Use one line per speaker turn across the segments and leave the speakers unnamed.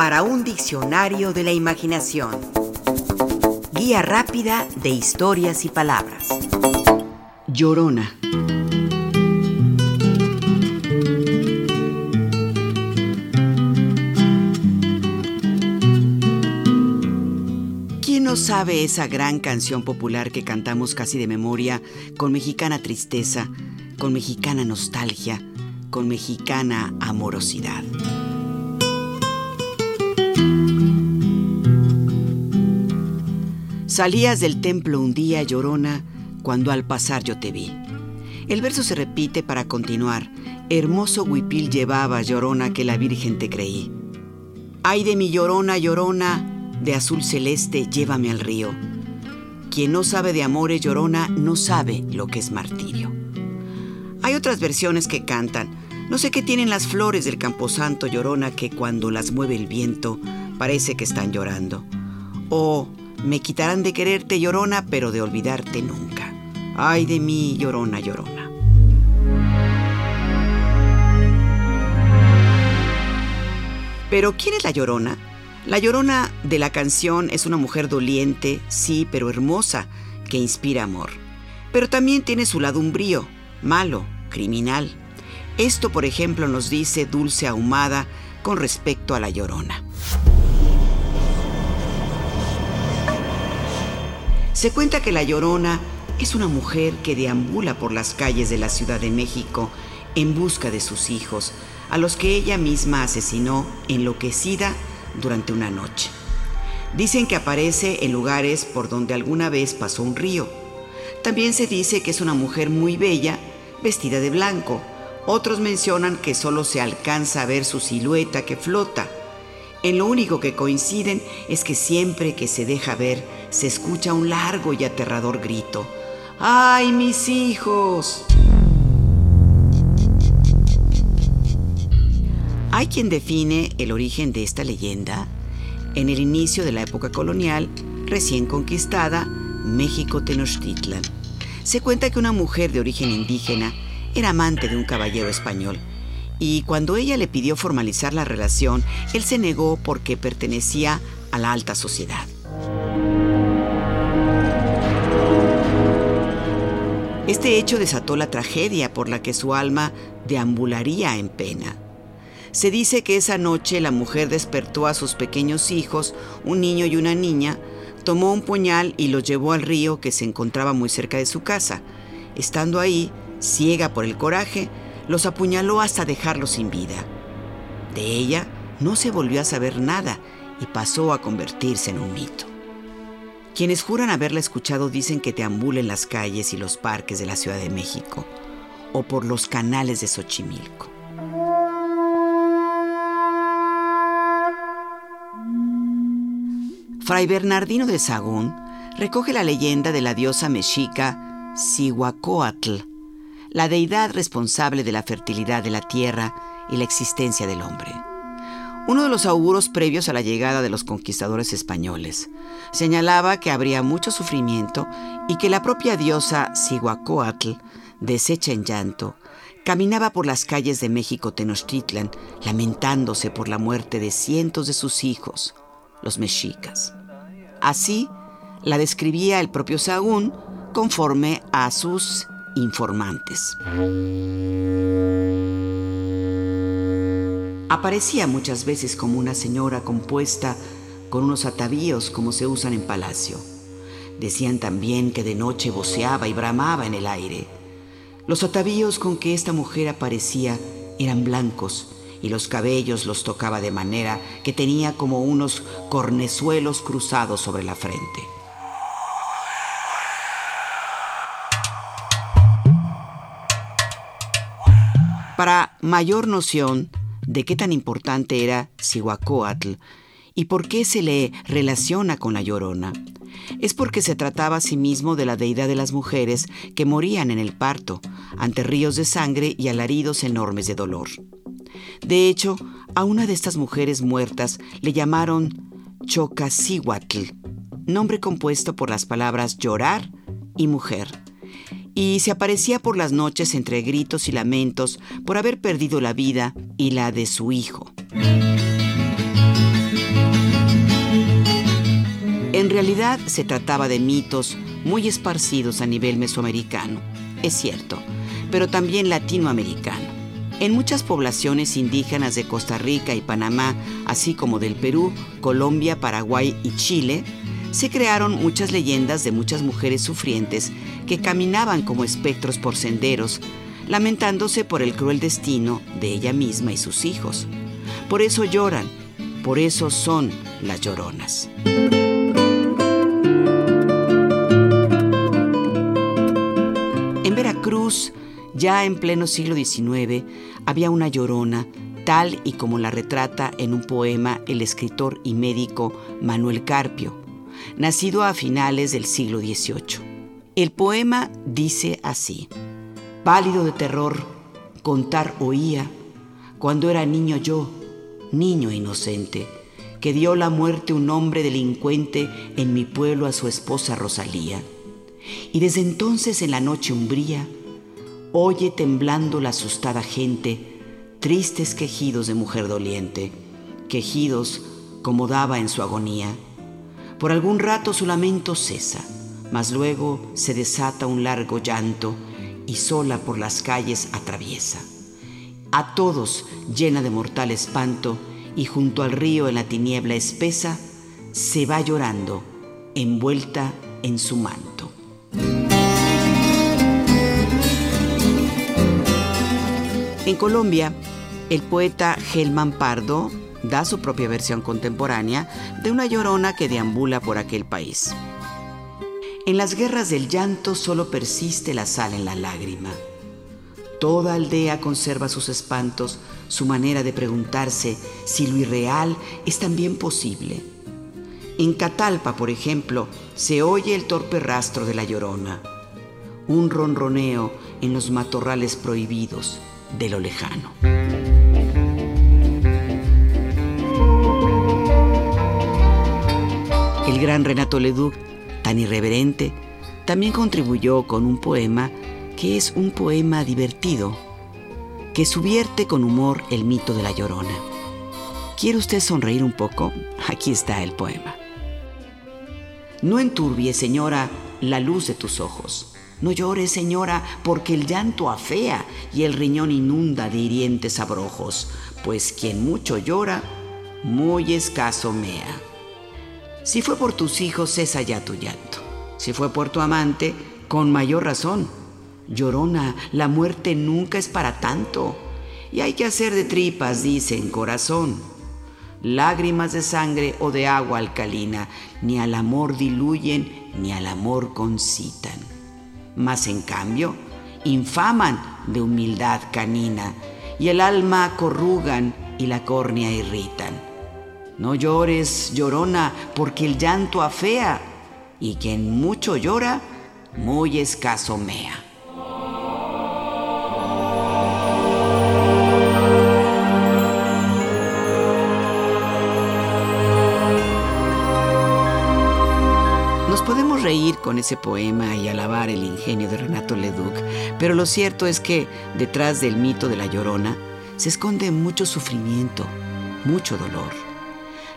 para un diccionario de la imaginación. Guía rápida de historias y palabras.
Llorona. ¿Quién no sabe esa gran canción popular que cantamos casi de memoria, con mexicana tristeza, con mexicana nostalgia, con mexicana amorosidad? Salías del templo un día, llorona, cuando al pasar yo te vi. El verso se repite para continuar. Hermoso huipil llevaba, llorona, que la Virgen te creí. Ay de mi llorona, llorona, de azul celeste, llévame al río. Quien no sabe de amores, llorona, no sabe lo que es martirio. Hay otras versiones que cantan. No sé qué tienen las flores del camposanto, llorona, que cuando las mueve el viento parece que están llorando. O me quitarán de quererte, llorona, pero de olvidarte nunca. Ay de mí, llorona, llorona. Pero ¿quién es la llorona? La llorona de la canción es una mujer doliente, sí, pero hermosa, que inspira amor. Pero también tiene su lado umbrío, malo, criminal. Esto, por ejemplo, nos dice Dulce Ahumada con respecto a la llorona. Se cuenta que la Llorona es una mujer que deambula por las calles de la Ciudad de México en busca de sus hijos, a los que ella misma asesinó enloquecida durante una noche. Dicen que aparece en lugares por donde alguna vez pasó un río. También se dice que es una mujer muy bella, vestida de blanco. Otros mencionan que solo se alcanza a ver su silueta que flota. En lo único que coinciden es que siempre que se deja ver se escucha un largo y aterrador grito. ¡Ay, mis hijos! Hay quien define el origen de esta leyenda en el inicio de la época colonial recién conquistada, México Tenochtitlan. Se cuenta que una mujer de origen indígena era amante de un caballero español y cuando ella le pidió formalizar la relación, él se negó porque pertenecía a la alta sociedad. Este hecho desató la tragedia por la que su alma deambularía en pena. Se dice que esa noche la mujer despertó a sus pequeños hijos, un niño y una niña, tomó un puñal y los llevó al río que se encontraba muy cerca de su casa. Estando ahí, ciega por el coraje, los apuñaló hasta dejarlos sin vida. De ella no se volvió a saber nada y pasó a convertirse en un mito. Quienes juran haberla escuchado dicen que deambula en las calles y los parques de la Ciudad de México o por los canales de Xochimilco. Fray Bernardino de Sagún recoge la leyenda de la diosa mexica Cihuacóatl, la deidad responsable de la fertilidad de la tierra y la existencia del hombre uno de los auguros previos a la llegada de los conquistadores españoles. Señalaba que habría mucho sufrimiento y que la propia diosa Cihuacóatl, deshecha en llanto, caminaba por las calles de México Tenochtitlan, lamentándose por la muerte de cientos de sus hijos, los mexicas. Así la describía el propio Sagún conforme a sus informantes. Aparecía muchas veces como una señora compuesta con unos atavíos como se usan en palacio. Decían también que de noche voceaba y bramaba en el aire. Los atavíos con que esta mujer aparecía eran blancos y los cabellos los tocaba de manera que tenía como unos cornezuelos cruzados sobre la frente. Para mayor noción de qué tan importante era Cihuacóatl y por qué se le relaciona con la llorona. Es porque se trataba a sí mismo de la deidad de las mujeres que morían en el parto, ante ríos de sangre y alaridos enormes de dolor. De hecho, a una de estas mujeres muertas le llamaron Chocasíhuatl, nombre compuesto por las palabras llorar y mujer y se aparecía por las noches entre gritos y lamentos por haber perdido la vida y la de su hijo. En realidad se trataba de mitos muy esparcidos a nivel mesoamericano, es cierto, pero también latinoamericano. En muchas poblaciones indígenas de Costa Rica y Panamá, así como del Perú, Colombia, Paraguay y Chile, se crearon muchas leyendas de muchas mujeres sufrientes que caminaban como espectros por senderos, lamentándose por el cruel destino de ella misma y sus hijos. Por eso lloran, por eso son las lloronas. En Veracruz, ya en pleno siglo XIX, había una llorona, tal y como la retrata en un poema el escritor y médico Manuel Carpio, nacido a finales del siglo XVIII. El poema dice así, Pálido de terror, contar oía, cuando era niño yo, niño inocente, que dio la muerte un hombre delincuente en mi pueblo a su esposa Rosalía. Y desde entonces en la noche umbría, oye temblando la asustada gente tristes quejidos de mujer doliente, quejidos como daba en su agonía. Por algún rato su lamento cesa, mas luego se desata un largo llanto y sola por las calles atraviesa. A todos llena de mortal espanto y junto al río en la tiniebla espesa se va llorando, envuelta en su manto. En Colombia, el poeta Gelman Pardo da su propia versión contemporánea de una llorona que deambula por aquel país. En las guerras del llanto solo persiste la sal en la lágrima. Toda aldea conserva sus espantos, su manera de preguntarse si lo irreal es también posible. En Catalpa, por ejemplo, se oye el torpe rastro de la llorona, un ronroneo en los matorrales prohibidos de lo lejano. El gran Renato Leduc, tan irreverente, también contribuyó con un poema que es un poema divertido, que subierte con humor el mito de la llorona. ¿Quiere usted sonreír un poco? Aquí está el poema. No enturbie, señora, la luz de tus ojos. No llores, señora, porque el llanto afea y el riñón inunda de hirientes abrojos, pues quien mucho llora, muy escaso mea. Si fue por tus hijos, cesa ya tu llanto. Si fue por tu amante, con mayor razón. Llorona, la muerte nunca es para tanto. Y hay que hacer de tripas, dicen, corazón. Lágrimas de sangre o de agua alcalina, ni al amor diluyen, ni al amor concitan. Mas en cambio, infaman de humildad canina, y el alma corrugan y la córnea irritan no llores, llorona, porque el llanto afea, y quien mucho llora, muy escaso mea. Nos podemos reír con ese poema y alabar el ingenio de Renato Leduc, pero lo cierto es que detrás del mito de la llorona se esconde mucho sufrimiento, mucho dolor.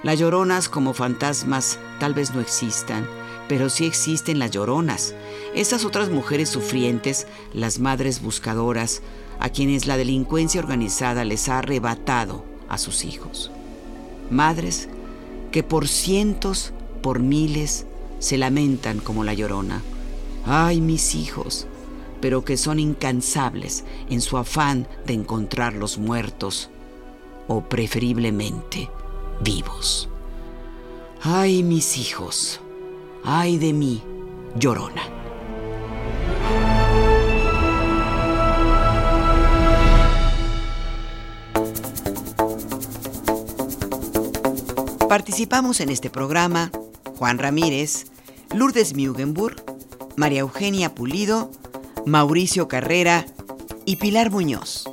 Las lloronas como fantasmas tal vez no existan, pero sí existen las lloronas, esas otras mujeres sufrientes, las madres buscadoras, a quienes la delincuencia organizada les ha arrebatado a sus hijos. Madres que por cientos, por miles, se lamentan como la llorona. ¡Ay, mis hijos! pero que son incansables en su afán de encontrarlos muertos o preferiblemente vivos. Ay, mis hijos, ay de mí, llorona. Participamos en este programa Juan Ramírez, Lourdes Mugenburg, María Eugenia Pulido, Mauricio Carrera y Pilar Muñoz.